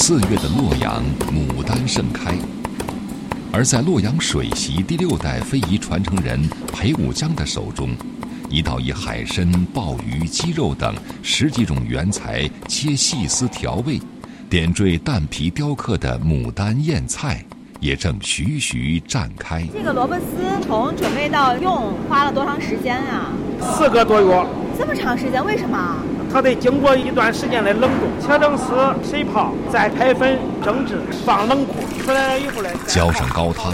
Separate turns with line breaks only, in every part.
四月的洛阳，牡丹盛开。而在洛阳水席第六代非遗传承人裴武江的手中，一道以海参、鲍鱼、鸡肉等十几种原材切细丝调味，点缀蛋皮雕刻的牡丹燕菜，也正徐徐绽开。
这个萝卜丝从准备到用花了多长时间啊？
四个多月。
这么长时间，为什么？
它得经过一段时间的冷冻，切成丝，水泡，再拍粉蒸制，放冷库。出来了以后呢，
浇上高汤，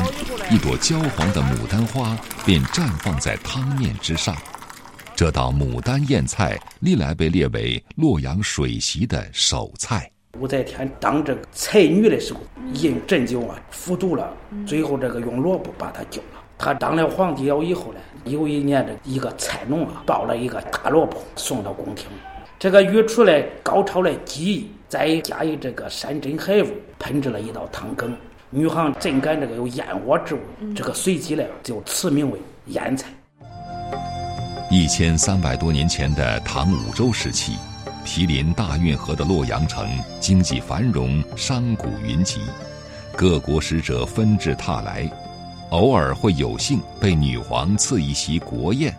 一朵焦黄的牡丹花便绽放在汤面之上。这道牡丹燕菜历来被列为洛阳水席的首菜。
武则天当这个才女的时候，因鸩酒啊服毒了，最后这个用萝卜把她救了。她当了皇帝了以后呢，有一年这一个菜农啊抱了一个大萝卜送到宫廷。这个御厨嘞高超的技艺，再加以这个山珍海味，烹制了一道汤羹。女行真感这个有燕窝之味，这个随即呢就赐名为燕菜。
一千三百多年前的唐武周时期，毗邻大运河的洛阳城经济繁荣，商贾云集，各国使者纷至沓来，偶尔会有幸被女皇赐一席国宴。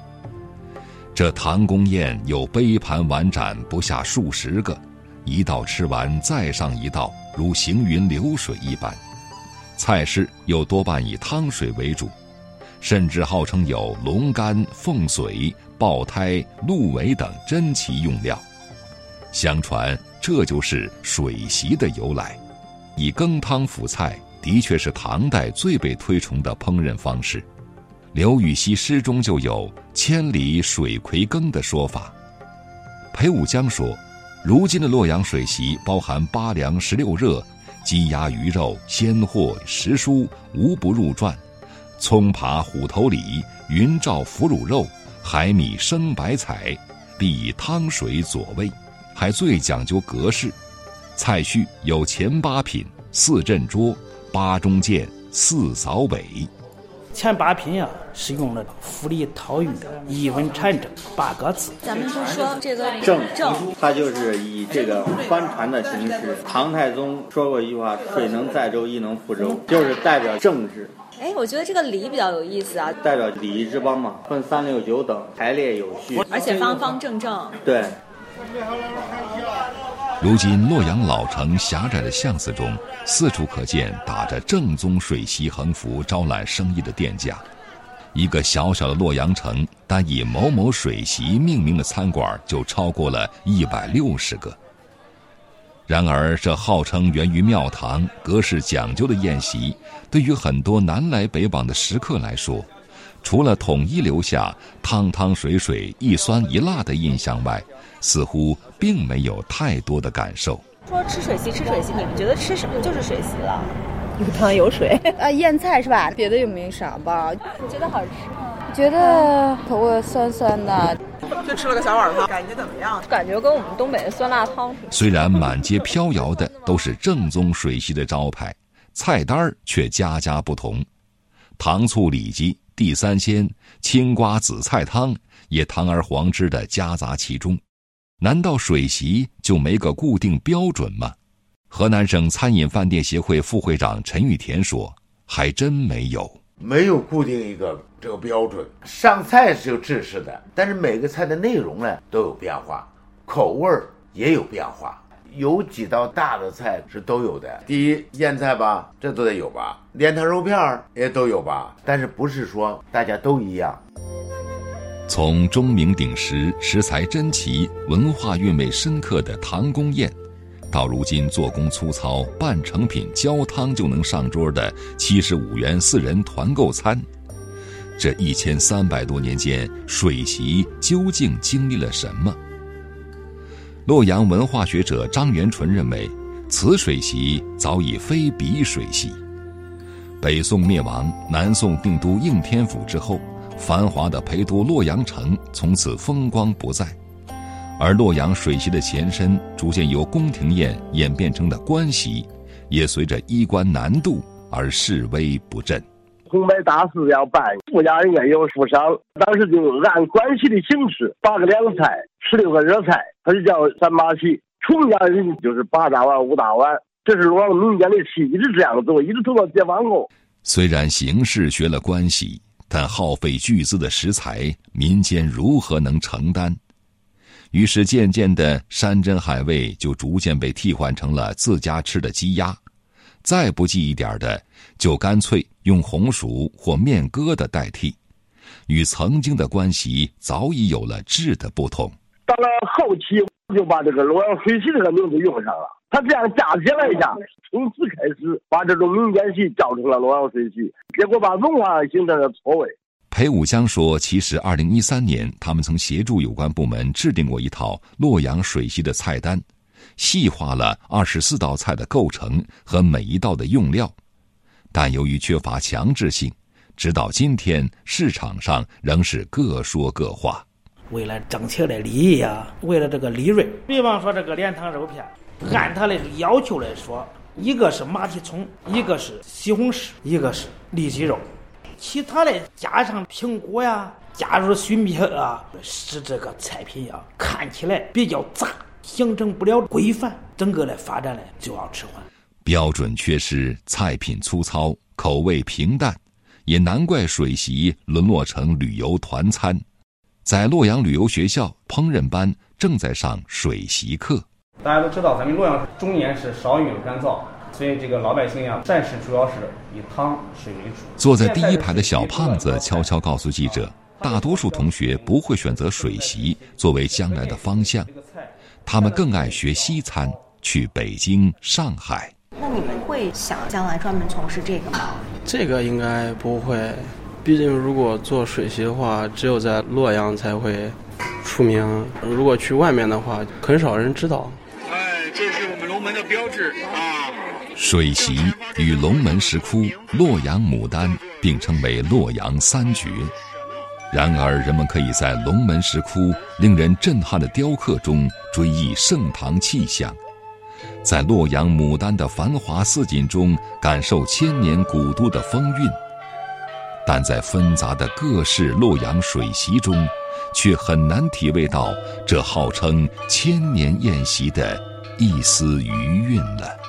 这唐宫宴有杯盘碗盏不下数十个，一道吃完再上一道，如行云流水一般。菜式又多半以汤水为主，甚至号称有龙肝、凤髓、爆胎、鹿尾等珍奇用料。相传这就是水席的由来。以羹汤辅菜的确是唐代最被推崇的烹饪方式。刘禹锡诗中就有“千里水葵羹”的说法。裴武江说：“如今的洛阳水席包含八凉十六热，鸡鸭鱼肉鲜货食蔬无不入馔，葱扒虎头鲤，云罩腐乳肉，海米生白菜，必以汤水佐味，还最讲究格式。菜序有前八品，四镇桌，八中间，四扫尾。”
前八品呀，是用了“富丽韬玉，一文缠正”八个字。
咱们就说这个
正正，它就是以这个帆船的形式。唐太宗说过一句话：“水能载舟，亦能覆舟”，就是代表政治。
哎，我觉得这个礼比较有意思啊，
代表礼仪之邦嘛，分三六九等，排列有序，
而且方方正正。
对。
如今洛阳老城狭窄的巷子中，四处可见打着正宗水席横幅招揽生意的店家。一个小小的洛阳城，单以某某水席命名的餐馆就超过了一百六十个。然而，这号称源于庙堂、格式讲究的宴席，对于很多南来北往的食客来说，除了统一留下汤汤水水、一酸一辣的印象外，似乎并没有太多的感受。
说吃水席，吃水席，你们觉得吃什么就是水席了？有汤有水
啊，腌菜是吧？别的又没啥吧？
你觉得好吃吗？
觉得口味酸酸的。
就吃了个小碗汤，感觉怎么样？
感觉跟我们东北的酸辣汤。
虽然满街飘摇的都是正宗水席的招牌，菜单却家家不同。糖醋里脊、地三鲜、青瓜紫菜汤也堂而皇之的夹杂其中。难道水席就没个固定标准吗？河南省餐饮饭店协会副会长陈玉田说：“还真没有，
没有固定一个这个标准。上菜是有制式的，但是每个菜的内容呢都有变化，口味儿也有变化。有几道大的菜是都有的。第一腌菜吧，这都得有吧；莲汤肉片儿也都有吧。但是不是说大家都一样。”
从钟鸣鼎食、食材珍奇、文化韵味深刻的唐宫宴，到如今做工粗糙、半成品焦汤就能上桌的七十五元四人团购餐，这一千三百多年间，水席究竟经历了什么？洛阳文化学者张元纯认为，此水席早已非彼水席。北宋灭亡，南宋定都应天府之后。繁华的陪都洛阳城从此风光不再，而洛阳水席的前身逐渐由宫廷宴演变成的官席，也随着衣冠南渡而式微不振。
红白大事要办，富家应该有富商，当时就按关系的形式，八个凉菜，十六个热菜，它就叫三八席。穷家人就是八大碗、五大碗，这是我们民间的戏，一直这样做，一直走到解放后。
虽然形式学了关系，但耗费巨资的食材，民间如何能承担？于是，渐渐的，山珍海味就逐渐被替换成了自家吃的鸡鸭，再不济一点的，就干脆用红薯或面疙瘩代替。与曾经的关系早已有了质的不同。
到了后期，就把这个洛阳水席这个名字用上了。他这样嫁接了一下，从此开始把这种民间戏叫成了洛阳水席，结果把文化形成了错位。
裴武江说：“其实，二零一三年，他们曾协助有关部门制定过一套洛阳水席的菜单，细化了二十四道菜的构成和每一道的用料，但由于缺乏强制性。”直到今天，市场上仍是各说各话。
为了挣钱的利益呀，为了这个利润，比方说这个莲塘肉片，按他的要求来说，一个是马蹄葱，一个是西红柿，一个是里脊肉，其他的加上苹果呀，加入水蜜桃啊，使这个菜品呀看起来比较杂，形成不了规范，整个的发展呢就要迟缓。
标准缺失，菜品粗糙，口味平淡。也难怪水席沦落成旅游团餐，在洛阳旅游学校烹饪班正在上水席课。
大家都知道，咱们洛阳中年是少雨干燥，所以这个老百姓呀，膳食主要是以汤水为主。
坐在第一排的小胖子悄悄告诉记者，大多数同学不会选择水席作为将来的方向，他们更爱学西餐，去北京、上海。
那你们会想将来专门从事这个吗？
这个应该不会，毕竟如果做水席的话，只有在洛阳才会出名。如果去外面的话，很少人知道。
哎，这是我们龙门的标志啊！
水席与龙门石窟、洛阳牡丹并称为洛阳三绝。然而，人们可以在龙门石窟令人震撼的雕刻中追忆盛唐气象。在洛阳牡丹的繁华似锦中，感受千年古都的风韵；但在纷杂的各式洛阳水席中，却很难体味到这号称千年宴席的一丝余韵了。